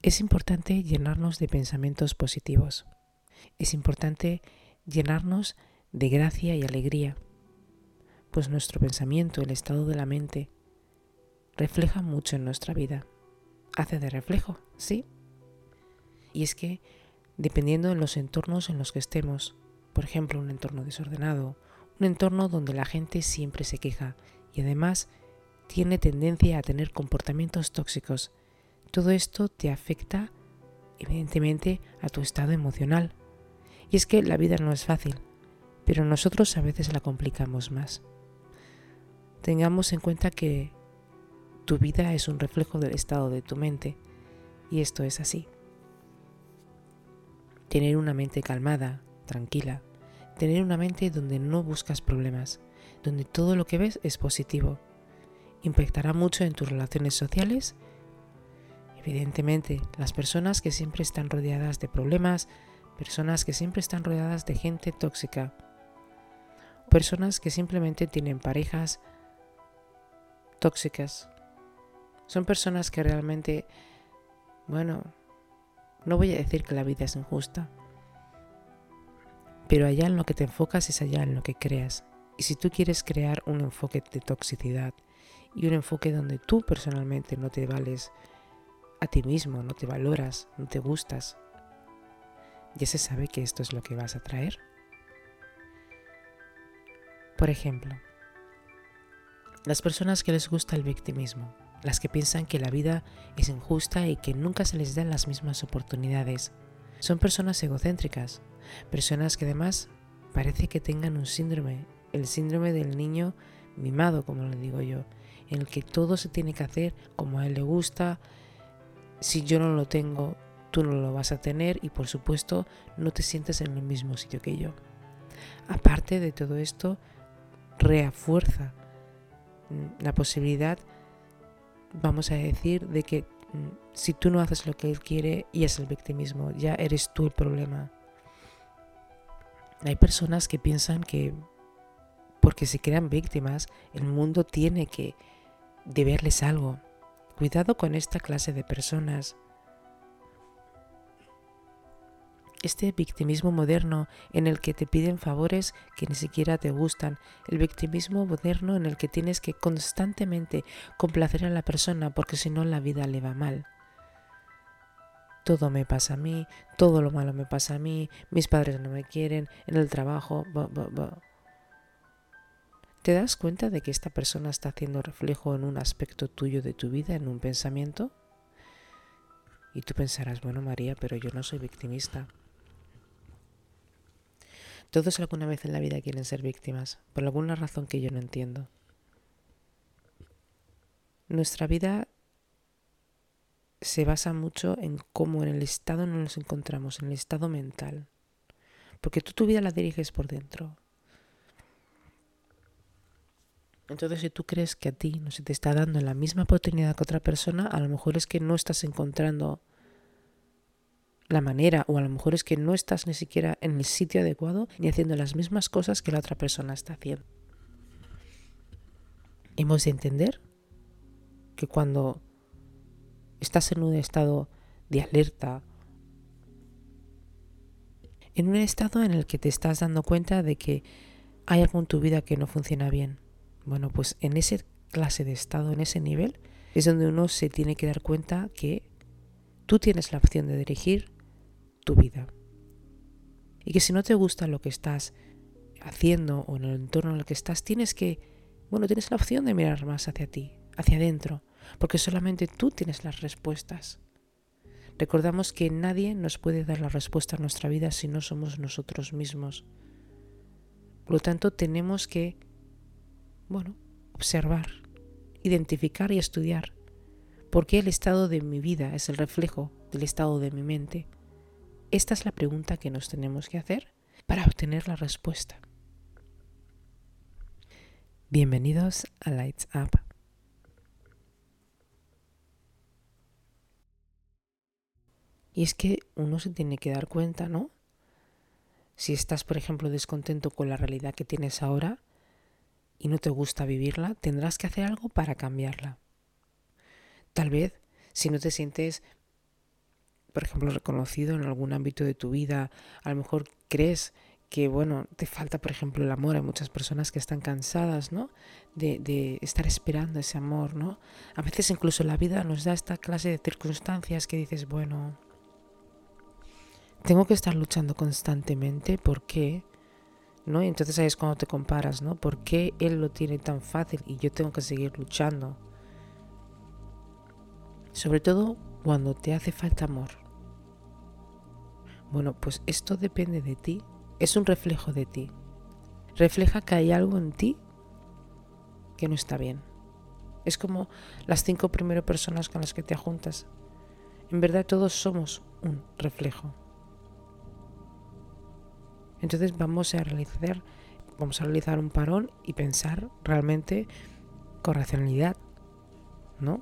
Es importante llenarnos de pensamientos positivos. Es importante llenarnos de gracia y alegría, pues nuestro pensamiento, el estado de la mente, refleja mucho en nuestra vida. Hace de reflejo, ¿sí? Y es que, dependiendo de los entornos en los que estemos, por ejemplo, un entorno desordenado, un entorno donde la gente siempre se queja y además tiene tendencia a tener comportamientos tóxicos, todo esto te afecta evidentemente a tu estado emocional. Y es que la vida no es fácil, pero nosotros a veces la complicamos más. Tengamos en cuenta que tu vida es un reflejo del estado de tu mente, y esto es así. Tener una mente calmada, tranquila, tener una mente donde no buscas problemas, donde todo lo que ves es positivo, impactará mucho en tus relaciones sociales. Evidentemente, las personas que siempre están rodeadas de problemas, personas que siempre están rodeadas de gente tóxica, personas que simplemente tienen parejas tóxicas. Son personas que realmente, bueno, no voy a decir que la vida es injusta, pero allá en lo que te enfocas es allá en lo que creas. Y si tú quieres crear un enfoque de toxicidad y un enfoque donde tú personalmente no te vales a ti mismo, no te valoras, no te gustas, ya se sabe que esto es lo que vas a traer. Por ejemplo, las personas que les gusta el victimismo, las que piensan que la vida es injusta y que nunca se les dan las mismas oportunidades, son personas egocéntricas, personas que además parece que tengan un síndrome, el síndrome del niño mimado, como le digo yo, en el que todo se tiene que hacer como a él le gusta, si yo no lo tengo, tú no lo vas a tener y por supuesto no te sientes en el mismo sitio que yo. Aparte de todo esto, refuerza mm, la posibilidad, vamos a decir, de que mm, si tú no haces lo que él quiere y es el victimismo, ya eres tú el problema. Hay personas que piensan que porque se crean víctimas, el mundo tiene que deberles algo. Cuidado con esta clase de personas. Este victimismo moderno en el que te piden favores que ni siquiera te gustan, el victimismo moderno en el que tienes que constantemente complacer a la persona porque si no la vida le va mal todo me pasa a mí, todo lo malo me pasa a mí, mis padres no me quieren, en el trabajo, ¿Te das cuenta de que esta persona está haciendo reflejo en un aspecto tuyo de tu vida, en un pensamiento? Y tú pensarás, bueno María, pero yo no soy victimista. Todos alguna vez en la vida quieren ser víctimas, por alguna razón que yo no entiendo. Nuestra vida se basa mucho en cómo en el estado nos encontramos, en el estado mental. Porque tú tu vida la diriges por dentro. Entonces, si tú crees que a ti no se te está dando la misma oportunidad que otra persona, a lo mejor es que no estás encontrando la manera o a lo mejor es que no estás ni siquiera en el sitio adecuado ni haciendo las mismas cosas que la otra persona está haciendo. Hemos de entender que cuando estás en un estado de alerta, en un estado en el que te estás dando cuenta de que hay algo en tu vida que no funciona bien. Bueno, pues en ese clase de estado, en ese nivel, es donde uno se tiene que dar cuenta que tú tienes la opción de dirigir tu vida. Y que si no te gusta lo que estás haciendo o en el entorno en el que estás, tienes que, bueno, tienes la opción de mirar más hacia ti, hacia adentro, porque solamente tú tienes las respuestas. Recordamos que nadie nos puede dar la respuesta a nuestra vida si no somos nosotros mismos. Por lo tanto, tenemos que, bueno, observar, identificar y estudiar por qué el estado de mi vida es el reflejo del estado de mi mente. Esta es la pregunta que nos tenemos que hacer para obtener la respuesta. Bienvenidos a Lights Up. Y es que uno se tiene que dar cuenta, ¿no? Si estás, por ejemplo, descontento con la realidad que tienes ahora y no te gusta vivirla, tendrás que hacer algo para cambiarla. Tal vez, si no te sientes por ejemplo, reconocido en algún ámbito de tu vida, a lo mejor crees que, bueno, te falta, por ejemplo, el amor. Hay muchas personas que están cansadas, ¿no? De, de, estar esperando ese amor, ¿no? A veces incluso la vida nos da esta clase de circunstancias que dices, bueno, tengo que estar luchando constantemente, ¿por qué? ¿No? Y entonces ahí es cuando te comparas, ¿no? ¿Por qué él lo tiene tan fácil y yo tengo que seguir luchando? Sobre todo cuando te hace falta amor. Bueno, pues esto depende de ti, es un reflejo de ti. Refleja que hay algo en ti que no está bien. Es como las cinco primeras personas con las que te juntas. En verdad todos somos un reflejo. Entonces vamos a realizar, vamos a realizar un parón y pensar realmente con racionalidad, ¿no?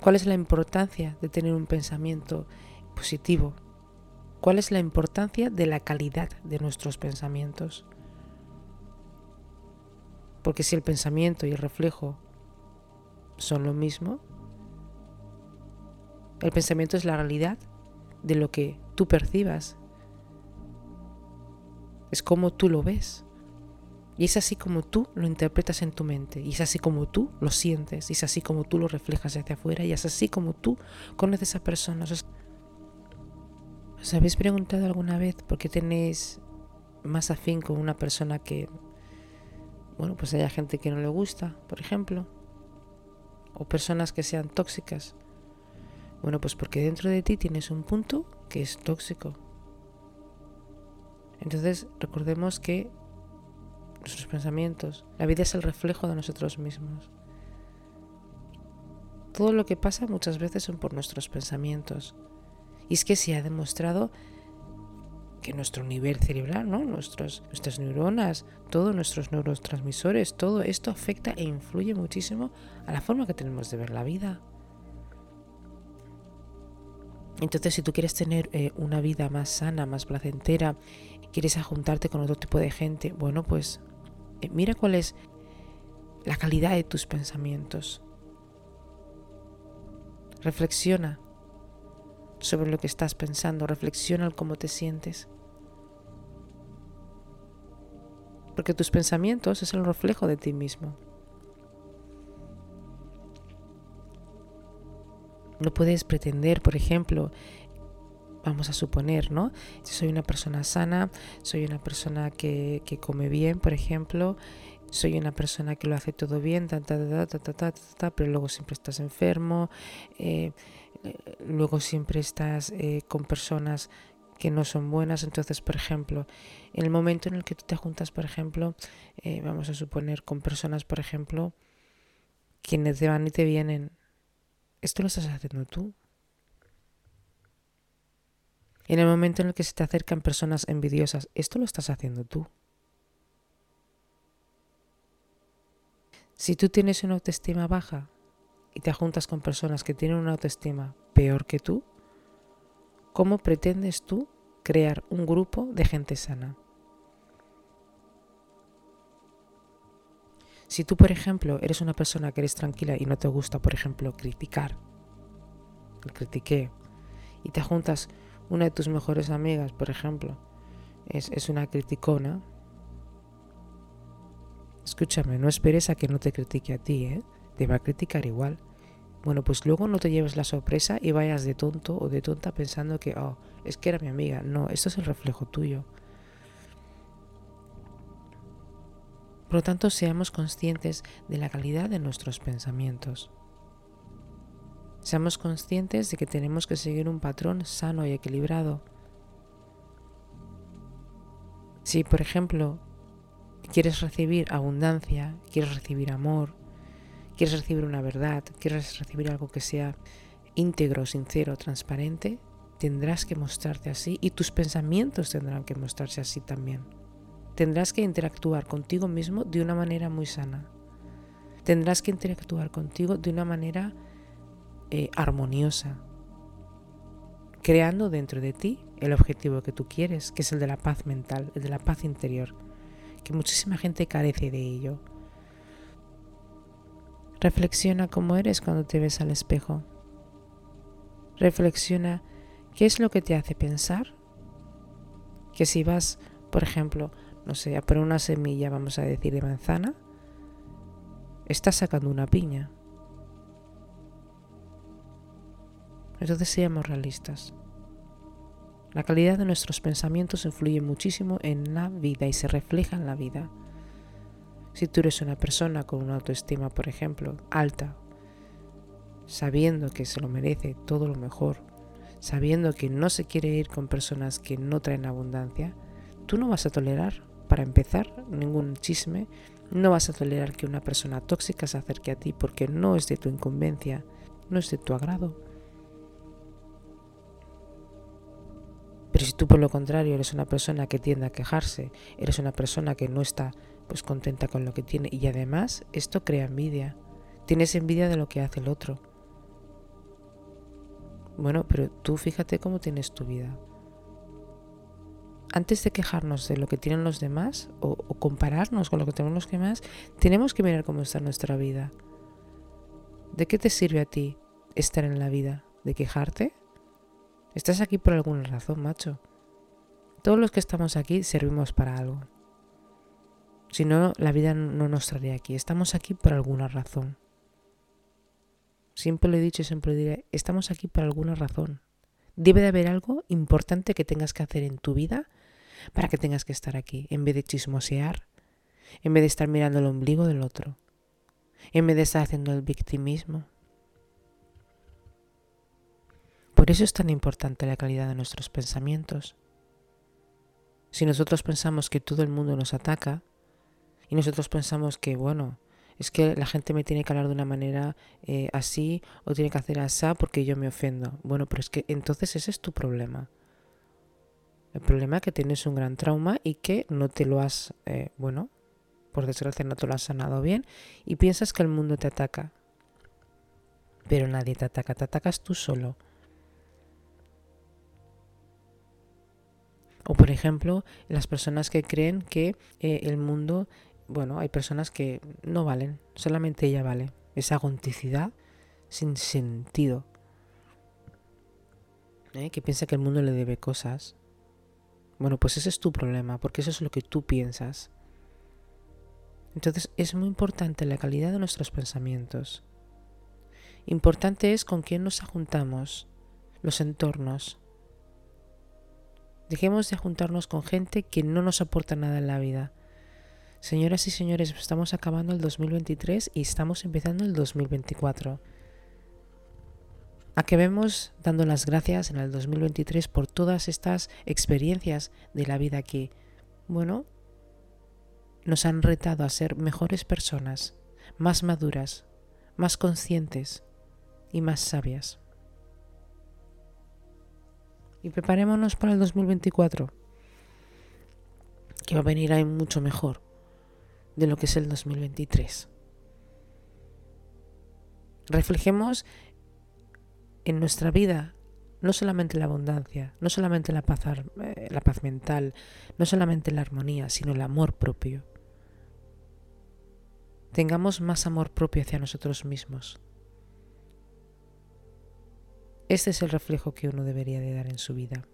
¿Cuál es la importancia de tener un pensamiento positivo? ¿Cuál es la importancia de la calidad de nuestros pensamientos? Porque si el pensamiento y el reflejo son lo mismo, el pensamiento es la realidad de lo que tú percibas. Es como tú lo ves. Y es así como tú lo interpretas en tu mente, y es así como tú lo sientes, y es así como tú lo reflejas hacia afuera, y es así como tú conoces a personas. ¿Os habéis preguntado alguna vez por qué tenéis más afín con una persona que, bueno, pues haya gente que no le gusta, por ejemplo? O personas que sean tóxicas. Bueno, pues porque dentro de ti tienes un punto que es tóxico. Entonces recordemos que nuestros pensamientos. La vida es el reflejo de nosotros mismos. Todo lo que pasa muchas veces son por nuestros pensamientos. Y es que se ha demostrado que nuestro nivel cerebral, ¿no? Nuestros, nuestras neuronas, todos nuestros neurotransmisores, todo esto afecta e influye muchísimo a la forma que tenemos de ver la vida. Entonces, si tú quieres tener eh, una vida más sana, más placentera, quieres juntarte con otro tipo de gente, bueno, pues eh, mira cuál es la calidad de tus pensamientos. Reflexiona sobre lo que estás pensando, reflexiona cómo te sientes. Porque tus pensamientos es el reflejo de ti mismo. No puedes pretender, por ejemplo, vamos a suponer, ¿no? Si soy una persona sana, soy una persona que, come bien, por ejemplo, soy una persona que lo hace todo bien, ta, ta, ta, pero luego siempre estás enfermo, eh, luego siempre estás eh, con personas que no son buenas. Entonces, por ejemplo, en el momento en el que tú te juntas, por ejemplo, eh, vamos a suponer con personas, por ejemplo, quienes te van y te vienen, esto lo estás haciendo tú. En el momento en el que se te acercan personas envidiosas, esto lo estás haciendo tú. Si tú tienes una autoestima baja y te juntas con personas que tienen una autoestima peor que tú, ¿cómo pretendes tú crear un grupo de gente sana? Si tú, por ejemplo, eres una persona que eres tranquila y no te gusta, por ejemplo, criticar, el critiqué, y te juntas una de tus mejores amigas, por ejemplo, es, una criticona, escúchame, no esperes a que no te critique a ti, ¿eh? Te va a criticar igual. Bueno, pues luego no te lleves la sorpresa y vayas de tonto o de tonta pensando que, oh, es que era mi amiga. No, esto es el reflejo tuyo. Por lo tanto, seamos conscientes de la calidad de nuestros pensamientos. Seamos conscientes de que tenemos que seguir un patrón sano y equilibrado. Si, por ejemplo, quieres recibir abundancia, quieres recibir amor, quieres recibir una verdad, quieres recibir algo que sea íntegro, sincero, transparente, tendrás que mostrarte así y tus pensamientos tendrán que mostrarse así también. Tendrás que interactuar contigo mismo de una manera muy sana. Tendrás que interactuar contigo de una manera eh, armoniosa, creando dentro de ti el objetivo que tú quieres, que es el de la paz mental, el de la paz interior, que muchísima gente carece de ello. Reflexiona cómo eres cuando te ves al espejo. reflexiona qué es lo que te hace pensar que si vas, por ejemplo, no sé, a poner una semilla, vamos a decir, de manzana, estás sacando una piña. Entonces seamos realistas. La calidad de nuestros pensamientos influye muchísimo en la vida y se refleja en la vida. Si tú eres una persona con una autoestima, por ejemplo, alta, sabiendo que se lo merece todo lo mejor, sabiendo que no se quiere ir con personas que no traen abundancia, tú no vas a tolerar, para empezar, ningún chisme, no vas a tolerar que una persona tóxica se acerque a ti porque no es de tu incumbencia, no es de tu agrado. Tú por lo contrario eres una persona que tiende a quejarse, eres una persona que no está pues contenta con lo que tiene y además esto crea envidia. Tienes envidia de lo que hace el otro. Bueno, pero tú fíjate cómo tienes tu vida. Antes de quejarnos de lo que tienen los demás o, compararnos con lo que tenemos los demás, tenemos que mirar cómo está nuestra vida. ¿De qué te sirve a ti estar en la vida? ¿De quejarte? Estás aquí por alguna razón, macho. Todos los que estamos aquí servimos para algo. Si no, la vida no nos traería aquí. Estamos aquí por alguna razón. Siempre lo he dicho y siempre lo diré, estamos aquí por alguna razón. Debe de haber algo importante que tengas que hacer en tu vida para que tengas que estar aquí, en vez de chismosear, en vez de estar mirando el ombligo del otro, en vez de estar haciendo el victimismo. Por eso es tan importante la calidad de nuestros pensamientos. Si nosotros pensamos que todo el mundo nos ataca y nosotros pensamos que, bueno, es que la gente me tiene que hablar de una manera eh, así o tiene que hacer así porque yo me ofendo. Bueno, pero es que entonces ese es tu problema. El problema es que tienes un gran trauma y que no te lo has, eh, bueno, por desgracia no te lo has sanado bien y piensas que el mundo te ataca. Pero nadie te ataca, te atacas tú solo. O por ejemplo, las personas que creen que eh, el mundo, bueno, hay personas que no valen, solamente ella vale. Esa agonticidad sin sentido. ¿eh? Que piensa que el mundo le debe cosas. Bueno, pues ese es tu problema, porque eso es lo que tú piensas. Entonces es muy importante la calidad de nuestros pensamientos. Importante es con quién nos juntamos, los entornos, Dejemos de juntarnos con gente que no nos aporta nada en la vida. Señoras y señores, estamos acabando el 2023 y estamos empezando el 2024. A que vemos dando las gracias en el 2023 por todas estas experiencias de la vida que, bueno, nos han retado a ser mejores personas, más maduras, más conscientes y más sabias y preparémonos para el 2024, que va a venir ahí mucho mejor de lo que es el 2023. Reflejemos en nuestra vida no solamente la abundancia, no solamente la paz, eh, la paz mental, no solamente la armonía, sino el amor propio. Tengamos más amor propio hacia nosotros mismos. Este es el reflejo que uno debería de dar en su vida.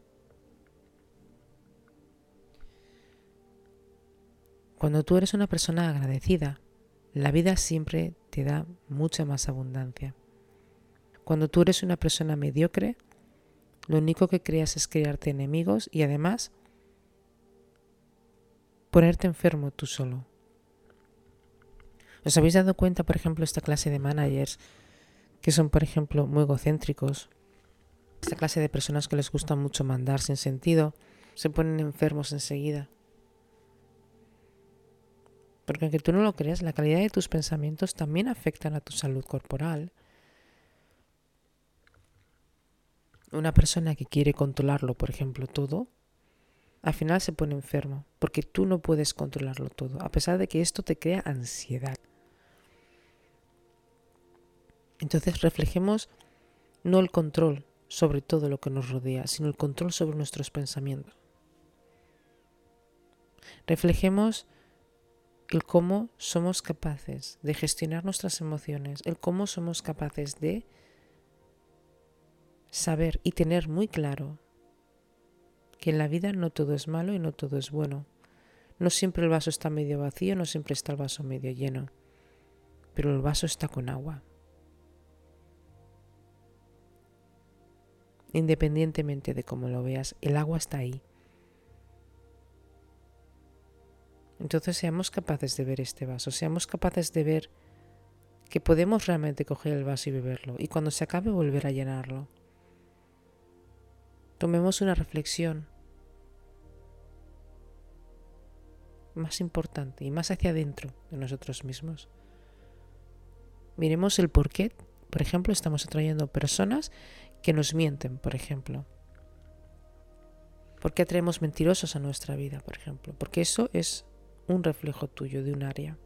Cuando tú eres una persona agradecida, la vida siempre te da mucha más abundancia. Cuando tú eres una persona mediocre, lo único que creas es crearte enemigos y además ponerte enfermo tú solo. ¿Os habéis dado cuenta, por ejemplo, esta clase de managers que son, por ejemplo, muy egocéntricos, esta clase de personas que les gusta mucho mandar sin sentido se ponen enfermos enseguida. Porque aunque tú no lo creas, la calidad de tus pensamientos también afectan a tu salud corporal. Una persona que quiere controlarlo, por ejemplo, todo, al final se pone enfermo, porque tú no puedes controlarlo todo, a pesar de que esto te crea ansiedad. Entonces reflejemos no el control, sobre todo lo que nos rodea, sino el control sobre nuestros pensamientos. Reflejemos el cómo somos capaces de gestionar nuestras emociones, el cómo somos capaces de saber y tener muy claro que en la vida no todo es malo y no todo es bueno. No siempre el vaso está medio vacío, no siempre está el vaso medio lleno, pero el vaso está con agua. Independientemente de cómo lo veas, el agua está ahí. Entonces seamos capaces de ver este vaso, seamos capaces de ver que podemos realmente coger el vaso y beberlo y cuando se acabe volver a llenarlo. Tomemos una reflexión más importante y más hacia adentro de nosotros mismos. Miremos el por qué, por ejemplo, estamos atrayendo personas que nos mienten, por ejemplo. ¿Por qué atraemos mentirosos a nuestra vida, por ejemplo? Porque eso es un reflejo tuyo de un área.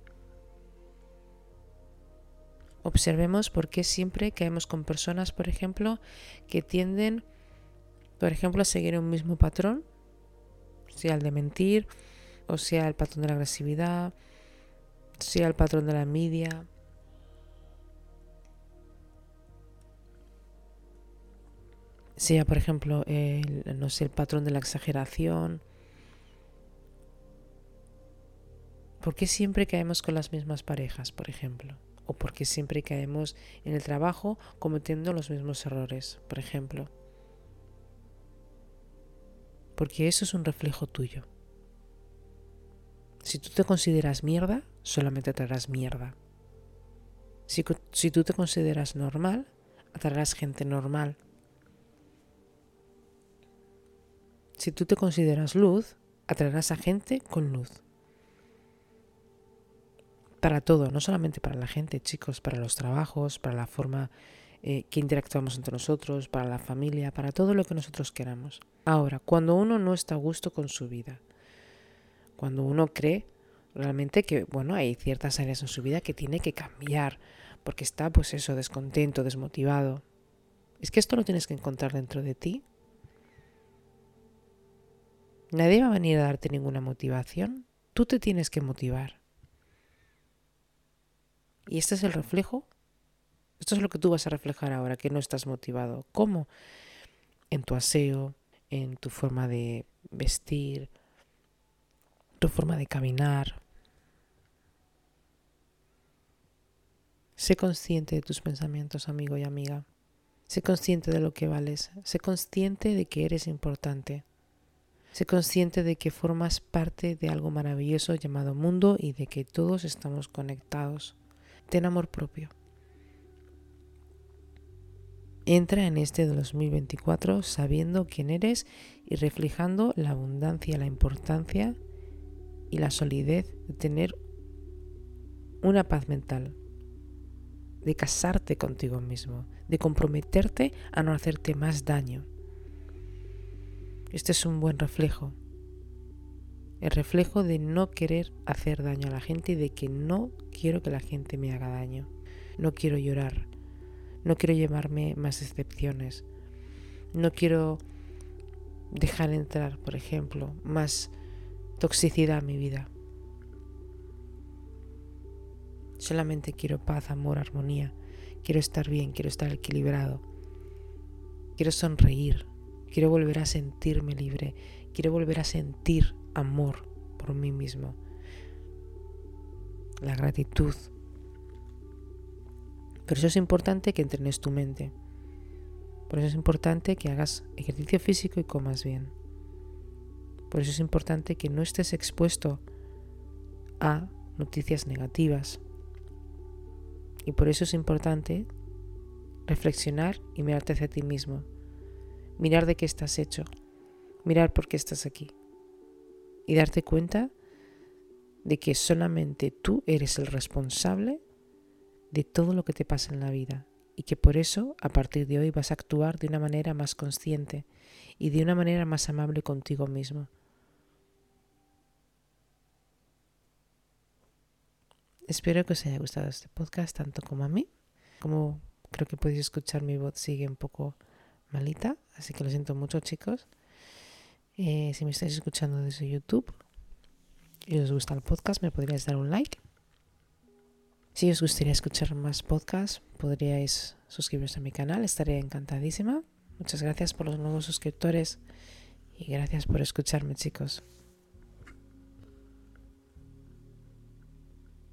Observemos por qué siempre caemos con personas, por ejemplo, que tienden, por ejemplo, a seguir un mismo patrón, sea el de mentir, o sea el patrón de la agresividad, sea el patrón de la envidia. Sea, por ejemplo, el, no sé, el patrón de la exageración, ¿Por qué siempre caemos con las mismas parejas, por ejemplo? ¿O por qué siempre caemos en el trabajo cometiendo los mismos errores, por ejemplo? Porque eso es un reflejo tuyo. Si tú te consideras mierda, solamente atraerás mierda. Si, si tú te consideras normal, atraerás gente normal. Si tú te consideras luz, atraerás a gente con luz para todo, no solamente para la gente, chicos, para los trabajos, para la forma eh, que interactuamos entre nosotros, para la familia, para todo lo que nosotros queramos. Ahora, cuando uno no está a gusto con su vida, cuando uno cree realmente que, bueno, hay ciertas áreas en su vida que tiene que cambiar, porque está, pues eso, descontento, desmotivado. Es que esto lo tienes que encontrar dentro de ti. Nadie va a venir a darte ninguna motivación. Tú te tienes que motivar. Y este es el reflejo. Esto es lo que tú vas a reflejar ahora, que no estás motivado. ¿Cómo? En tu aseo, en tu forma de vestir, tu forma de caminar. Sé consciente de tus pensamientos, amigo y amiga. Sé consciente de lo que vales. Sé consciente de que eres importante. Sé consciente de que formas parte de algo maravilloso llamado mundo y de que todos estamos conectados. Ten amor propio. Entra en este 2024 sabiendo quién eres y reflejando la abundancia, la importancia y la solidez de tener una paz mental, de casarte contigo mismo, de comprometerte a no hacerte más daño. Este es un buen reflejo el reflejo de no querer hacer daño a la gente y de que no quiero que la gente me haga daño. No quiero llorar. No quiero llevarme más decepciones. No quiero dejar entrar, por ejemplo, más toxicidad a mi vida. Solamente quiero paz, amor, armonía. Quiero estar bien, quiero estar equilibrado. Quiero sonreír. Quiero volver a sentirme libre. Quiero volver a sentir amor por mí mismo, la gratitud. Por eso es importante que entrenes tu mente. Por eso es importante que hagas ejercicio físico y comas bien. Por eso es importante que no estés expuesto a noticias negativas. Y por eso es importante reflexionar y mirarte hacia ti mismo. Mirar de qué estás hecho. Mirar por qué estás aquí y darte cuenta de que solamente tú eres el responsable de todo lo que te pasa en la vida y que por eso a partir de hoy vas a actuar de una manera más consciente y de una manera más amable contigo mismo. Espero que os haya gustado este podcast tanto como a mí. Como creo que podéis escuchar mi voz sigue un poco malita, así que lo siento mucho chicos. Eh, si me estáis escuchando desde YouTube y os gusta el podcast, me podríais dar un like. Si os gustaría escuchar más podcasts, podríais suscribiros a mi canal, estaría encantadísima. Muchas gracias por los nuevos suscriptores y gracias por escucharme chicos.